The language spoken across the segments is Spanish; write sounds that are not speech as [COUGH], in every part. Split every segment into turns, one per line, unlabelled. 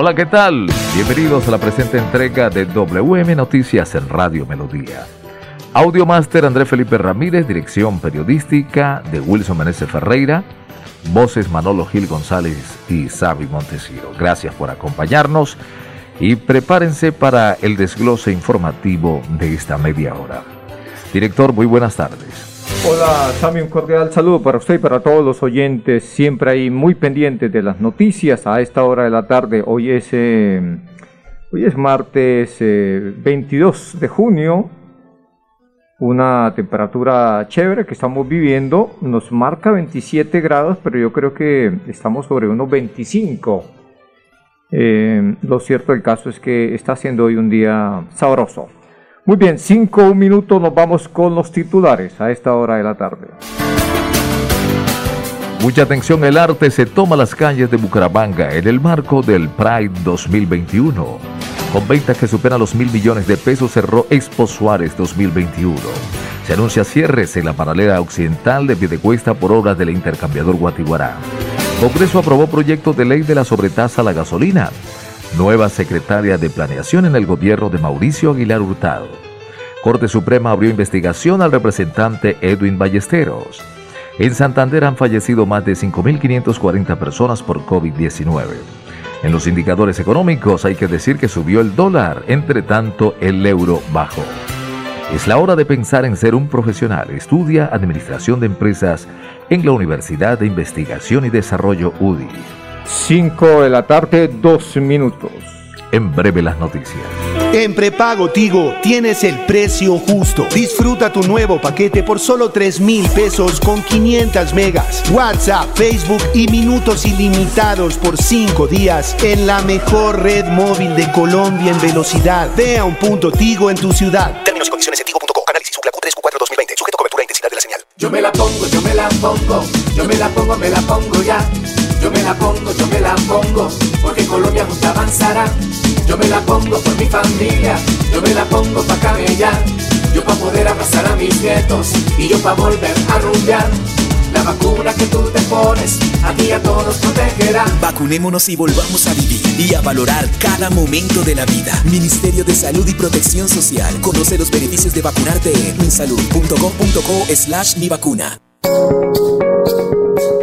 Hola, ¿qué tal? Bienvenidos a la presente entrega de WM Noticias en Radio Melodía. Audio Master André Felipe Ramírez, dirección periodística de Wilson Meneses Ferreira, voces Manolo Gil González y Sabi Montesiro. Gracias por acompañarnos y prepárense para el desglose informativo de esta media hora. Director, muy buenas tardes.
Hola, Sammy, un cordial saludo para usted y para todos los oyentes, siempre ahí muy pendientes de las noticias a esta hora de la tarde. Hoy es, eh, hoy es martes 22 eh, de junio, una temperatura chévere que estamos viviendo, nos marca 27 grados, pero yo creo que estamos sobre unos 25. Eh, lo cierto del caso es que está siendo hoy un día sabroso. Muy bien, cinco minutos nos vamos con los titulares a esta hora de la tarde.
Mucha atención, el arte se toma las calles de Bucaramanga en el marco del Pride 2021. Con ventas que superan los mil millones de pesos cerró Expo Suárez 2021. Se anuncia cierres en la paralela occidental de Piedecuesta por obras del intercambiador Guatiguará. Congreso aprobó proyecto de ley de la sobretasa a la gasolina nueva secretaria de Planeación en el gobierno de Mauricio Aguilar Hurtado. Corte Suprema abrió investigación al representante Edwin Ballesteros. En Santander han fallecido más de 5.540 personas por COVID-19. En los indicadores económicos hay que decir que subió el dólar, entre tanto el euro bajó. Es la hora de pensar en ser un profesional. Estudia Administración de Empresas en la Universidad de Investigación y Desarrollo UDI.
5 de la tarde, 2 minutos.
En breve las noticias.
En prepago Tigo tienes el precio justo. Disfruta tu nuevo paquete por solo 3 mil pesos con 500 megas, WhatsApp, Facebook y minutos ilimitados por 5 días en la mejor red móvil de Colombia en velocidad. Ve a un punto Tigo en tu ciudad.
Términos y condiciones en tigo.co. Análisis Q3 Q4 2020. Sujeto cobertura e intensidad de la señal.
Yo me la pongo, yo me la pongo. Yo me la pongo, me la pongo ya. Yo me la pongo, yo me la pongo, porque Colombia junto avanzará. Yo me la pongo por mi familia, yo me la pongo pa' camellar. Yo pa' poder abrazar a mis nietos y yo pa' volver a rumbear. La vacuna que tú te pones, a ti a todos protegerá.
Vacunémonos y volvamos a vivir y a valorar cada momento de la vida. Ministerio de Salud y Protección Social. Conoce los beneficios de vacunarte en minsalud.com.co slash mi vacuna.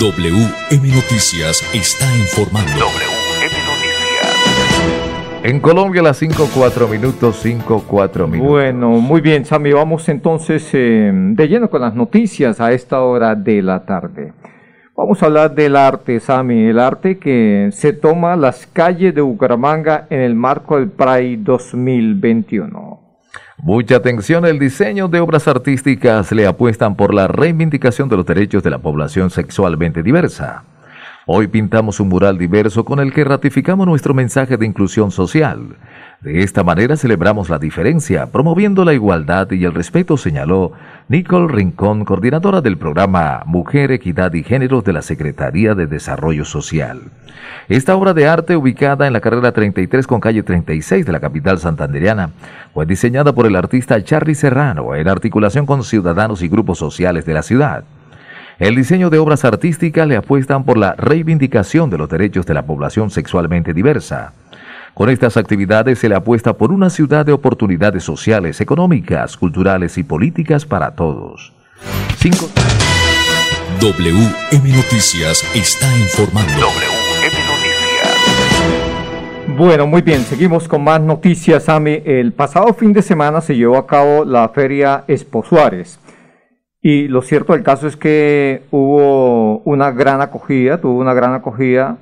WM Noticias está informando.
WM Noticias.
En Colombia las 5-4 minutos, 5-4 minutos.
Bueno, muy bien, Sammy, vamos entonces eh, de lleno con las noticias a esta hora de la tarde. Vamos a hablar del arte, Sammy, el arte que se toma las calles de Bucaramanga en el marco del Pride 2021.
Mucha atención, el diseño de obras artísticas le apuestan por la reivindicación de los derechos de la población sexualmente diversa. Hoy pintamos un mural diverso con el que ratificamos nuestro mensaje de inclusión social. De esta manera celebramos la diferencia, promoviendo la igualdad y el respeto, señaló Nicole Rincón, coordinadora del programa Mujer, Equidad y Géneros de la Secretaría de Desarrollo Social. Esta obra de arte, ubicada en la carrera 33 con calle 36 de la capital santandereana, fue diseñada por el artista Charlie Serrano en articulación con ciudadanos y grupos sociales de la ciudad. El diseño de obras artísticas le apuestan por la reivindicación de los derechos de la población sexualmente diversa. Con estas actividades se le apuesta por una ciudad de oportunidades sociales, económicas, culturales y políticas para todos.
WM Noticias está informando.
WM Noticias.
Bueno, muy bien, seguimos con más noticias, Ami. El pasado fin de semana se llevó a cabo la feria Expo Suárez. Y lo cierto del caso es que hubo una gran acogida, tuvo una gran acogida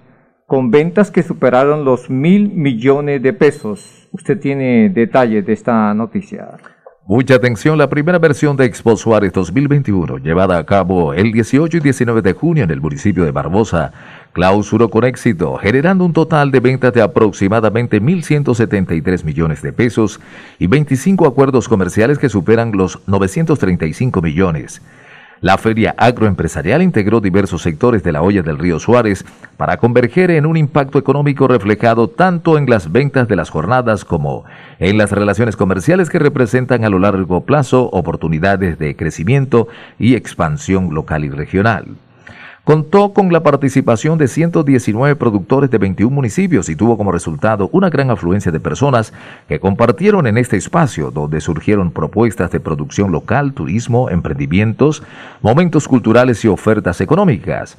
con ventas que superaron los mil millones de pesos. Usted tiene detalles de esta noticia.
Mucha atención, la primera versión de Expo Suárez 2021, llevada a cabo el 18 y 19 de junio en el municipio de Barbosa, clausuró con éxito, generando un total de ventas de aproximadamente 1.173 millones de pesos y 25 acuerdos comerciales que superan los 935 millones. La feria agroempresarial integró diversos sectores de la olla del río Suárez para converger en un impacto económico reflejado tanto en las ventas de las jornadas como en las relaciones comerciales que representan a lo largo plazo oportunidades de crecimiento y expansión local y regional contó con la participación de 119 productores de 21 municipios y tuvo como resultado una gran afluencia de personas que compartieron en este espacio donde surgieron propuestas de producción local, turismo, emprendimientos, momentos culturales y ofertas económicas.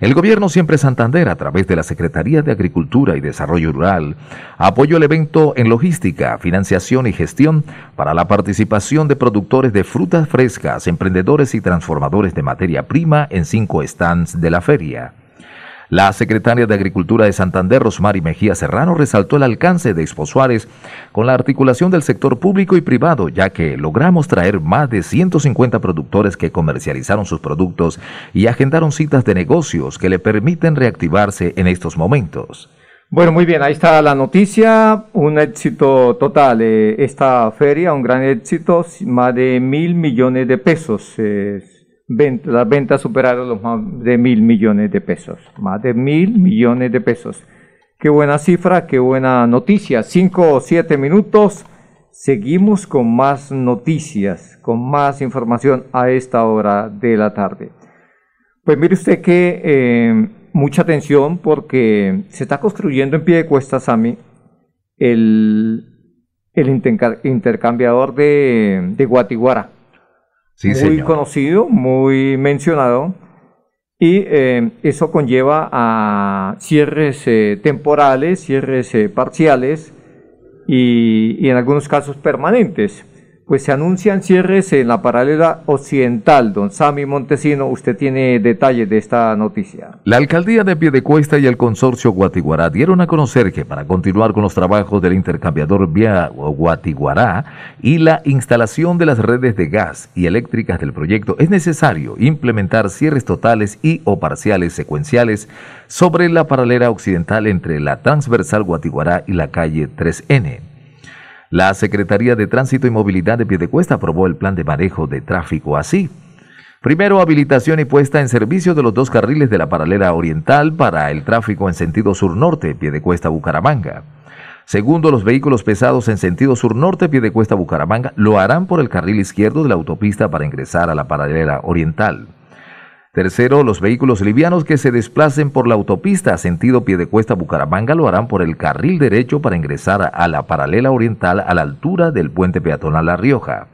El gobierno Siempre Santander, a través de la Secretaría de Agricultura y Desarrollo Rural, apoyó el evento en logística, financiación y gestión para la participación de productores de frutas frescas, emprendedores y transformadores de materia prima en cinco stands de la feria. La secretaria de Agricultura de Santander, Rosmary Mejía Serrano, resaltó el alcance de Expo Suárez con la articulación del sector público y privado, ya que logramos traer más de 150 productores que comercializaron sus productos y agendaron citas de negocios que le permiten reactivarse en estos momentos.
Bueno, muy bien, ahí está la noticia, un éxito total, eh, esta feria, un gran éxito, más de mil millones de pesos. Las ventas superaron los más de mil millones de pesos. Más de mil millones de pesos. Qué buena cifra, qué buena noticia. Cinco o siete minutos. Seguimos con más noticias, con más información a esta hora de la tarde. Pues mire usted que eh, mucha atención porque se está construyendo en pie de cuesta, Sami, el, el intercambiador de, de Guatiguara muy conocido, muy mencionado, y eh, eso conlleva a cierres eh, temporales, cierres eh, parciales y, y en algunos casos permanentes pues se anuncian cierres en la paralela occidental. Don Sami Montesino, usted tiene detalles de esta noticia.
La alcaldía de Piedecuesta y el consorcio Guatiguará dieron a conocer que para continuar con los trabajos del intercambiador vía Guatiguará y la instalación de las redes de gas y eléctricas del proyecto es necesario implementar cierres totales y o parciales secuenciales sobre la paralela occidental entre la transversal Guatiguará y la calle 3N. La Secretaría de Tránsito y Movilidad de Piedecuesta aprobó el plan de manejo de tráfico así. Primero, habilitación y puesta en servicio de los dos carriles de la paralela oriental para el tráfico en sentido sur-norte, Piedecuesta-Bucaramanga. Segundo, los vehículos pesados en sentido sur-norte, Piedecuesta-Bucaramanga, lo harán por el carril izquierdo de la autopista para ingresar a la paralela oriental. Tercero, los vehículos livianos que se desplacen por la autopista sentido Piedecuesta Bucaramanga lo harán por el carril derecho para ingresar a la paralela oriental a la altura del puente peatonal La Rioja.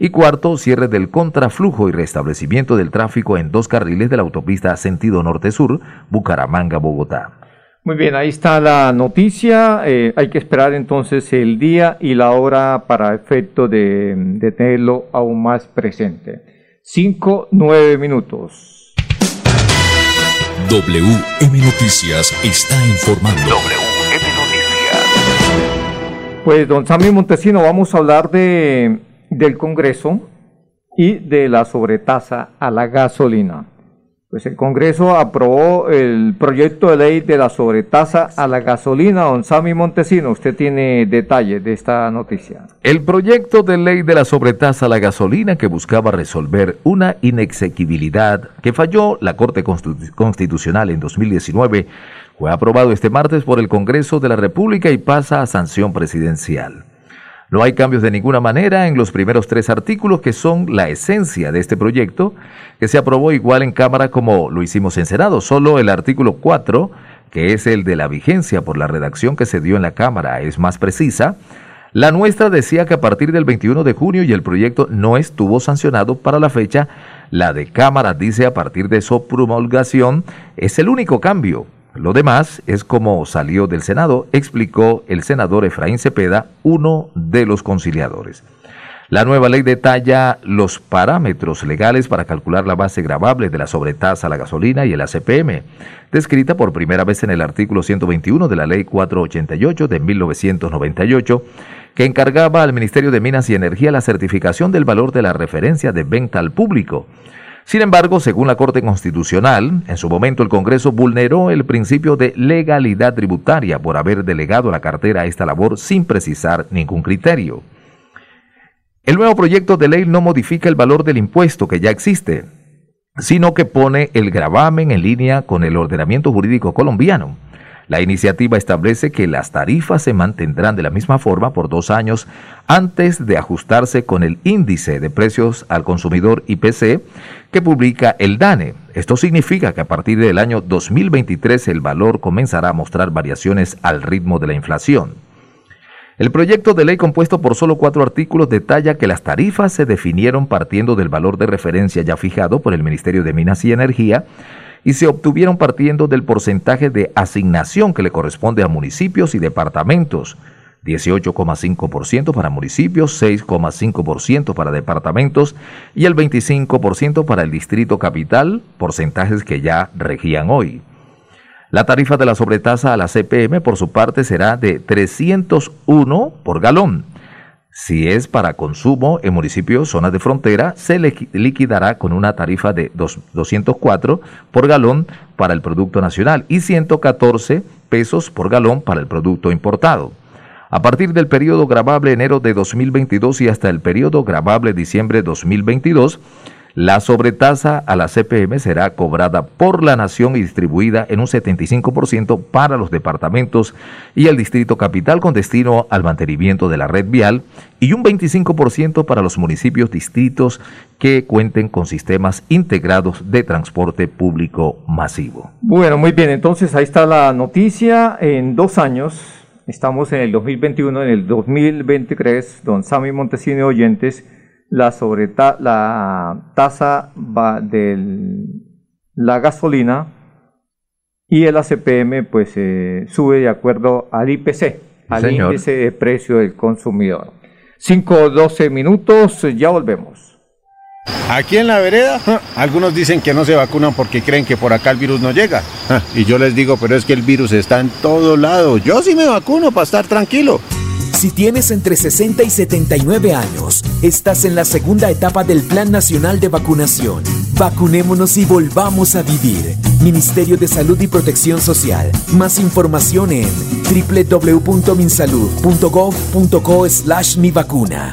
Y cuarto, cierre del contraflujo y restablecimiento del tráfico en dos carriles de la autopista sentido norte-sur Bucaramanga-Bogotá.
Muy bien, ahí está la noticia. Eh, hay que esperar entonces el día y la hora para efecto de, de tenerlo aún más presente. 5, 9 minutos.
WM Noticias está informando. WM
Noticias. Pues, don Sammy Montesino, vamos a hablar de, del Congreso y de la sobretasa a la gasolina. Pues el Congreso aprobó el proyecto de ley de la sobretasa a la gasolina. Don Sami Montesino, usted tiene detalles de esta noticia.
El proyecto de ley de la sobretasa a la gasolina que buscaba resolver una inexequibilidad que falló la Corte Constitucional en 2019 fue aprobado este martes por el Congreso de la República y pasa a sanción presidencial. No hay cambios de ninguna manera en los primeros tres artículos que son la esencia de este proyecto, que se aprobó igual en Cámara como lo hicimos en Senado. Solo el artículo 4, que es el de la vigencia por la redacción que se dio en la Cámara, es más precisa. La nuestra decía que a partir del 21 de junio y el proyecto no estuvo sancionado para la fecha. La de Cámara dice a partir de su promulgación es el único cambio. Lo demás es como salió del Senado, explicó el senador Efraín Cepeda, uno de los conciliadores. La nueva ley detalla los parámetros legales para calcular la base gravable de la sobretasa a la gasolina y el ACPM, descrita por primera vez en el artículo 121 de la Ley 488 de 1998, que encargaba al Ministerio de Minas y Energía la certificación del valor de la referencia de venta al público sin embargo, según la Corte Constitucional, en su momento el Congreso vulneró el principio de legalidad tributaria por haber delegado la cartera a esta labor sin precisar ningún criterio. El nuevo proyecto de ley no modifica el valor del impuesto que ya existe, sino que pone el gravamen en línea con el ordenamiento jurídico colombiano. La iniciativa establece que las tarifas se mantendrán de la misma forma por dos años antes de ajustarse con el índice de precios al consumidor IPC que publica el DANE. Esto significa que a partir del año 2023 el valor comenzará a mostrar variaciones al ritmo de la inflación. El proyecto de ley compuesto por solo cuatro artículos detalla que las tarifas se definieron partiendo del valor de referencia ya fijado por el Ministerio de Minas y Energía y se obtuvieron partiendo del porcentaje de asignación que le corresponde a municipios y departamentos, 18,5% para municipios, 6,5% para departamentos y el 25% para el distrito capital, porcentajes que ya regían hoy. La tarifa de la sobretasa a la CPM por su parte será de 301 por galón. Si es para consumo en municipios, zonas de frontera, se liquidará con una tarifa de 204 por galón para el producto nacional y 114 pesos por galón para el producto importado. A partir del periodo grabable enero de 2022 y hasta el periodo grabable diciembre de 2022, la sobretasa a la CPM será cobrada por la nación y distribuida en un 75% para los departamentos y el distrito capital con destino al mantenimiento de la red vial y un 25% para los municipios distritos que cuenten con sistemas integrados de transporte público masivo.
Bueno, muy bien, entonces ahí está la noticia. En dos años Estamos en el 2021, en el 2023, don Sammy Montesini oyentes, la sobre la tasa de la gasolina y el ACPM pues eh, sube de acuerdo al IPC, al índice de precio del consumidor. 5 12 minutos, ya volvemos.
Aquí en la vereda, algunos dicen que no se vacunan porque creen que por acá el virus no llega. Y yo les digo, pero es que el virus está en todo lado. Yo sí me vacuno para estar tranquilo.
Si tienes entre 60 y 79 años, estás en la segunda etapa del Plan Nacional de Vacunación. Vacunémonos y volvamos a vivir. Ministerio de Salud y Protección Social. Más información en www.minsalud.gov.co slash mi vacuna.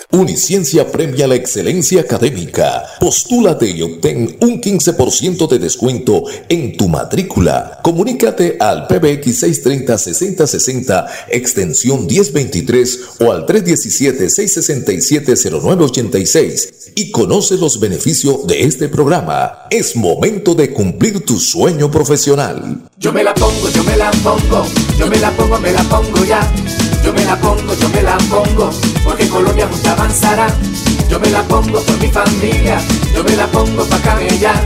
Uniciencia premia la excelencia académica. Postúlate y obtén un 15% de descuento en tu matrícula. Comunícate al PBX 630-6060, extensión 1023 o al 317-667-0986 y conoce los beneficios de este programa. Es momento de cumplir tu sueño profesional.
Yo me la pongo, yo me la pongo, yo me la pongo, me la pongo ya. Yo me la pongo, yo me la pongo, porque Colombia junto avanzará. Yo me la pongo por mi familia, yo me la pongo pa' camellar.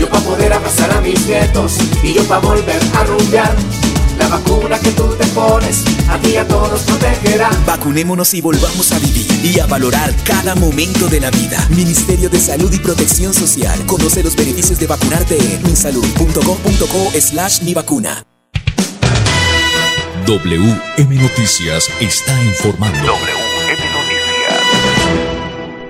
Yo pa' poder abrazar a mis nietos y yo pa' volver a rumbear. La vacuna que tú te pones, a ti a todos protegerá.
Vacunémonos y volvamos a vivir y a valorar cada momento de la vida. Ministerio de Salud y Protección Social. Conoce los beneficios de vacunarte en minsalud.com.co slash mi vacuna.
WM Noticias está informando.
WM Noticias.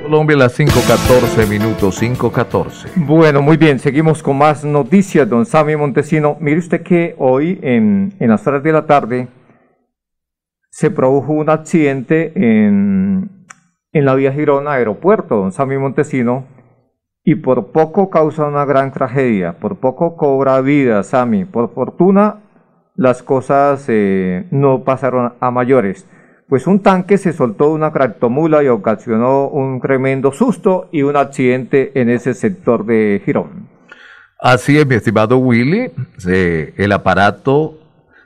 Colombia a las 5.14 minutos, 5.14.
Bueno, muy bien, seguimos con más noticias, don Sammy Montesino. Mire usted que hoy en, en las horas de la tarde se produjo un accidente en, en la vía Girona aeropuerto, don Sammy Montesino, y por poco causa una gran tragedia, por poco cobra vida, Sammy. Por fortuna las cosas eh, no pasaron a mayores. Pues un tanque se soltó de una tractomula y ocasionó un tremendo susto y un accidente en ese sector de Girón.
Así es, mi estimado Willy. El aparato,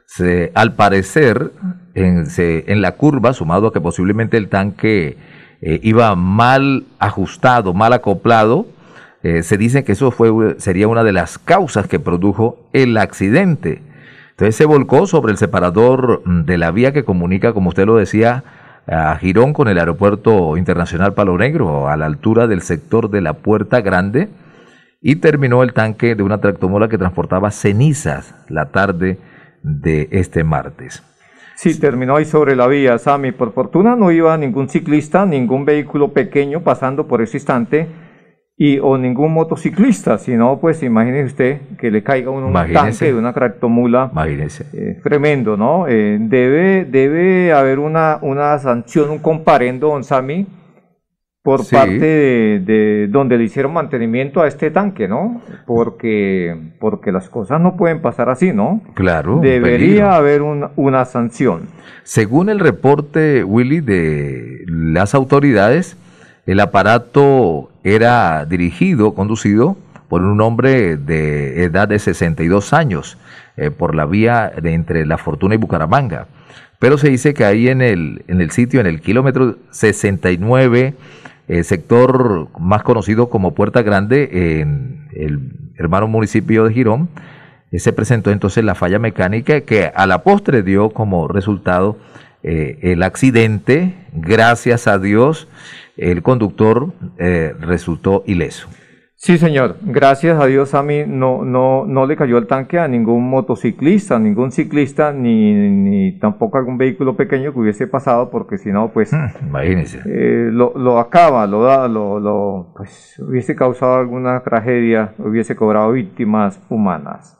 se, al parecer, en la curva, sumado a que posiblemente el tanque eh, iba mal ajustado, mal acoplado, eh, se dice que eso fue, sería una de las causas que produjo el accidente. Entonces se volcó sobre el separador de la vía que comunica, como usted lo decía, a Girón con el aeropuerto internacional Palo Negro, a la altura del sector de la Puerta Grande, y terminó el tanque de una tractomola que transportaba cenizas la tarde de este martes.
Sí, terminó ahí sobre la vía, Sammy. Por fortuna no iba ningún ciclista, ningún vehículo pequeño pasando por ese instante y o ningún motociclista, sino pues imagínese usted que le caiga un, tanque de una tractomula.
Imagínese.
Eh, tremendo, ¿no? Eh, debe, debe haber una, una sanción, un comparendo, don Sammy, por
Sí.
parte de, de donde le hicieron mantenimiento a este tanque, ¿no? Porque, porque las cosas no pueden pasar así, ¿no?
Claro.
Debería haber un- una sanción.
Según el reporte, Willy, de las autoridades, el aparato era dirigido, conducido por un hombre de edad de 62 años eh, por la vía de entre La Fortuna y Bucaramanga. Pero se dice que ahí en el, en el sitio, en el kilómetro 69, eh, sector más conocido como Puerta Grande, en el hermano municipio de Girón, eh, se presentó entonces la falla mecánica que a la postre dio como resultado eh, el accidente. Gracias a Dios, el conductor eh, resultó ileso.
Sí, señor. Gracias a Dios a mí no, no, no le cayó el tanque a ningún motociclista, ningún ciclista, ni, ni tampoco a algún vehículo pequeño que hubiese pasado, porque si no, pues [LAUGHS]
Imagínense.
eh, lo, lo acaba, lo da, lo, lo, pues hubiese causado alguna tragedia, hubiese cobrado víctimas humanas.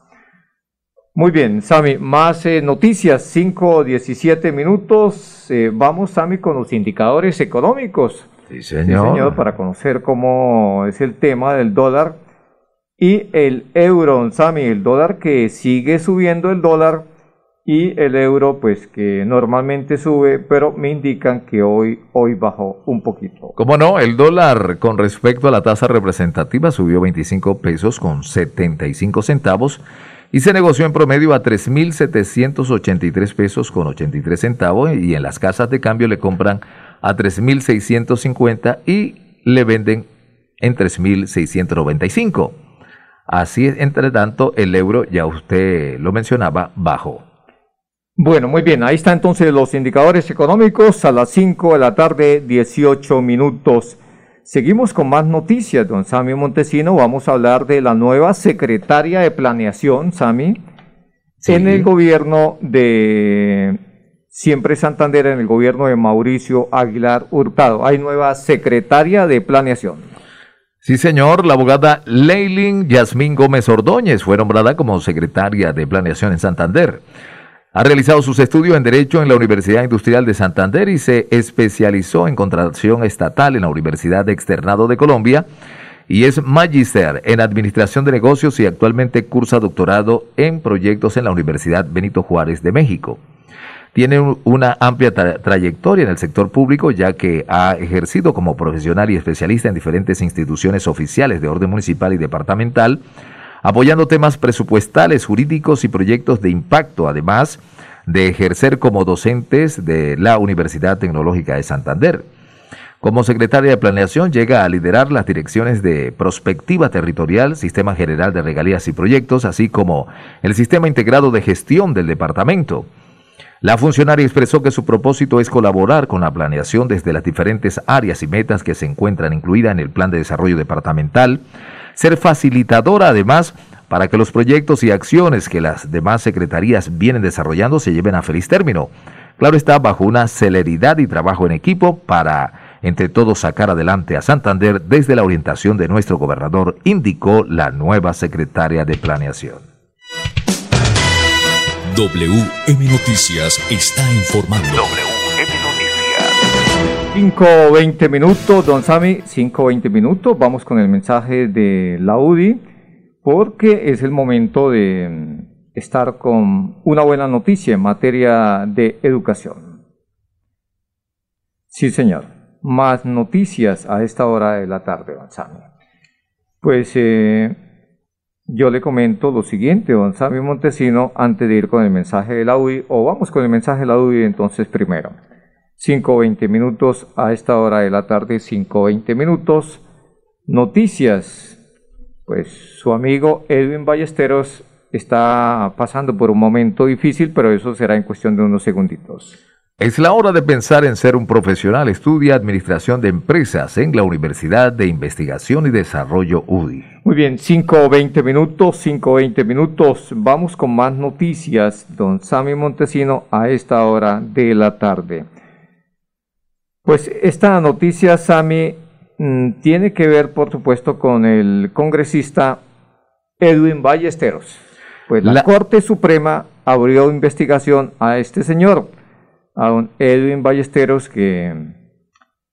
Muy bien, Sami, más eh, noticias, 5 17 minutos. Eh, vamos, Sami, con los indicadores económicos.
Sí,
Sí,
señor.
señor, para conocer cómo es el tema del dólar y el euro, Sami, el dólar que sigue subiendo el dólar y el euro pues que normalmente sube, pero me indican que hoy hoy bajó un poquito.
Como no, el dólar con respecto a la tasa representativa subió 25 pesos con 75 centavos y se negoció en promedio a 3.783 pesos con 83 centavos y en las casas de cambio le compran a 3.650 y le venden en 3.695. Así es, entre tanto, el euro, ya usted lo mencionaba, bajó.
Bueno, muy bien, ahí están entonces los indicadores económicos a las 5 de la tarde, 18 minutos. Seguimos con más noticias, don Sami Montesino. Vamos a hablar de la nueva secretaria de planeación, Sami,
Sí.
en el gobierno de Siempre Santander, en el gobierno de Mauricio Aguilar Hurtado. Hay nueva secretaria de planeación.
Sí, señor. La abogada Leilin Yasmín Gómez Ordóñez fue nombrada como secretaria de Planeación en Santander. Ha realizado sus estudios en Derecho en la Universidad Industrial de Santander y se especializó en contratación estatal en la Universidad Externado de Colombia y es magíster en Administración de Negocios y actualmente cursa doctorado en proyectos en la Universidad Benito Juárez de México. Tiene un- una amplia tra- trayectoria en el sector público, ya que ha ejercido como profesional y especialista en diferentes instituciones oficiales de orden municipal y departamental, apoyando temas presupuestales, jurídicos y proyectos de impacto, además de ejercer como docentes de la Universidad Tecnológica de Santander. Como secretaria de Planeación llega a liderar las direcciones de Prospectiva Territorial, Sistema General de Regalías y Proyectos, así como el Sistema Integrado de Gestión del Departamento. La funcionaria expresó que su propósito es colaborar con la planeación desde las diferentes áreas y metas que se encuentran incluidas en el Plan de Desarrollo Departamental, ser facilitadora además para que los proyectos y acciones que las demás secretarías vienen desarrollando se lleven a feliz término. Claro está, bajo una celeridad y trabajo en equipo para entre todos sacar adelante a Santander desde la orientación de nuestro gobernador, indicó la nueva secretaria de Planeación.
WM Noticias está informando.
WM Noticias.
5.20 minutos, don Sami, 5.20 minutos. Vamos con el mensaje de la UDI porque es el momento de mm, estar con una buena noticia en materia de educación. Sí, señor. Más noticias a esta hora de la tarde, don Sami. Pues eh, yo le comento lo siguiente, don Sami Montesino, antes de ir con el mensaje de la o vamos con el mensaje de la entonces primero. 5.20 minutos a esta hora de la tarde, 5.20 minutos. Noticias pues su amigo Edwin Ballesteros está pasando por un momento difícil, pero eso será en cuestión de unos segunditos.
Es la hora de pensar en ser un profesional. Estudia Administración de Empresas en la Universidad de Investigación y Desarrollo UDI.
Muy bien, 5 o 20 minutos, 5 o 20 minutos. Vamos con más noticias, don Sammy Montesino, a esta hora de la tarde. Pues esta noticia, Sammy, Mm, tiene que ver, por supuesto, con el congresista Edwin Ballesteros. Pues la, Corte Suprema abrió investigación a este señor, a don Edwin Ballesteros, que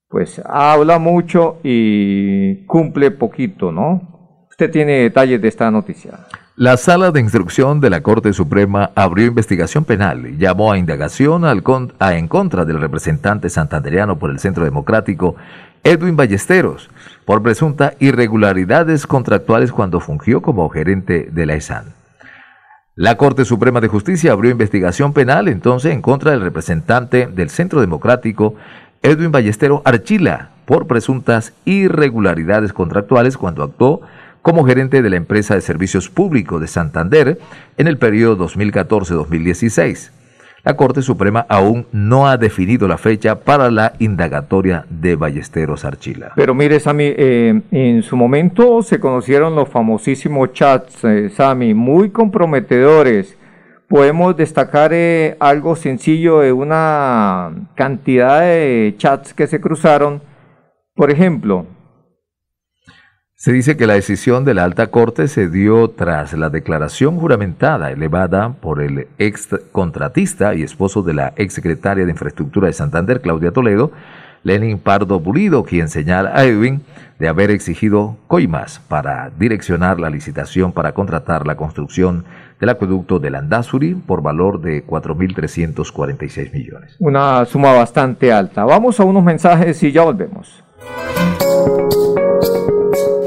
pues habla mucho y cumple poquito, ¿no? Usted tiene detalles de esta noticia.
La Sala de Instrucción de la Corte Suprema abrió investigación penal y llamó a indagación al a en contra del representante santandereano por el Centro Democrático Edwin Ballesteros por presunta irregularidades contractuales cuando fungió como gerente de la ESAN. La Corte Suprema de Justicia abrió investigación penal entonces en contra del representante del Centro Democrático, Edwin Ballesteros Archila, por presuntas irregularidades contractuales cuando actuó como gerente de la empresa de servicios públicos de Santander en el periodo 2014-2016 la Corte Suprema aún no ha definido la fecha para la indagatoria de Ballesteros Archila.
Pero mire, Sami, eh, en su momento se conocieron los famosísimos chats, eh, Sami, muy comprometedores. Podemos destacar eh, algo sencillo de una cantidad de chats que se cruzaron. Por ejemplo,
se dice que la decisión de la alta corte se dio tras la declaración juramentada elevada por el ex contratista y esposo de la ex secretaria de Infraestructura de Santander, Claudia Toledo, Lenin Pardo Pulido, quien señala a Edwin de haber exigido coimas para direccionar la licitación para contratar la construcción del acueducto de Landazuri por valor de 4.346 millones.
Una suma bastante alta. Vamos a unos mensajes y ya volvemos.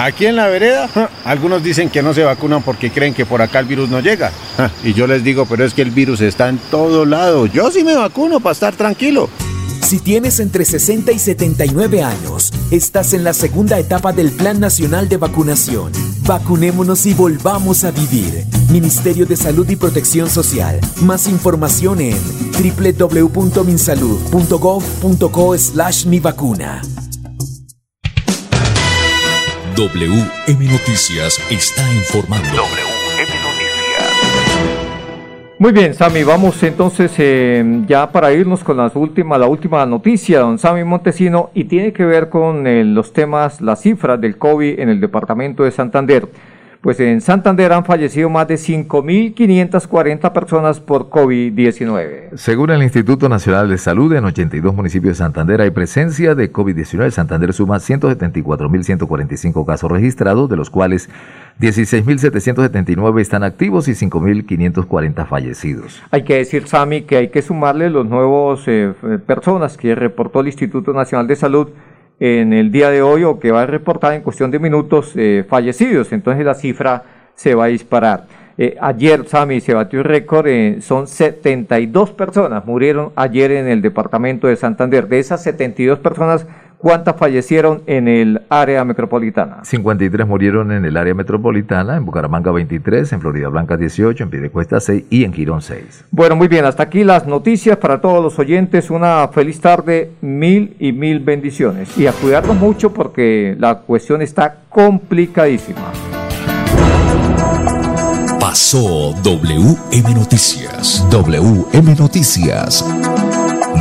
Aquí en la vereda, algunos dicen que no se vacunan porque creen que por acá el virus no llega. Y yo les digo, pero es que el virus está en todo lado. Yo sí me vacuno para estar tranquilo.
Si tienes entre 60 y 79 años, estás en la segunda etapa del Plan Nacional de Vacunación. Vacunémonos y volvamos a vivir. Ministerio de Salud y Protección Social. Más información en www.minsalud.gov.co slash mi vacuna.
WM Noticias está informando.
Muy bien, Sami, vamos entonces eh, ya para irnos con las últimas, la última noticia, don Sami Montesino, y tiene que ver con eh, los temas, las cifras del COVID en el departamento de Santander. Pues en Santander han fallecido más de 5.540 personas por COVID-19.
Según el Instituto Nacional de Salud, en 82 municipios de Santander hay presencia de COVID-19. Santander suma 174.145 casos registrados, de los cuales 16.779 están activos y 5.540 fallecidos.
Hay que decir, Sami, que hay que sumarle los nuevos eh, personas que reportó el Instituto Nacional de Salud en el día de hoy o que va a reportar en cuestión de minutos eh, fallecidos. Entonces la cifra se va a disparar. Eh, ayer, Sami, se batió el récord, son 72 personas murieron ayer en el departamento de Santander. De esas 72 personas, ¿Cuántas fallecieron en el área metropolitana?
53 murieron en el área metropolitana, en Bucaramanga 23, en Florida Blanca 18, en Piedecuesta 6 y en Girón 6.
Bueno, muy bien, hasta aquí las noticias para todos los oyentes. Una feliz tarde, mil y mil bendiciones. Y a cuidarnos mucho porque la cuestión está complicadísima.
Pasó WM Noticias. WM Noticias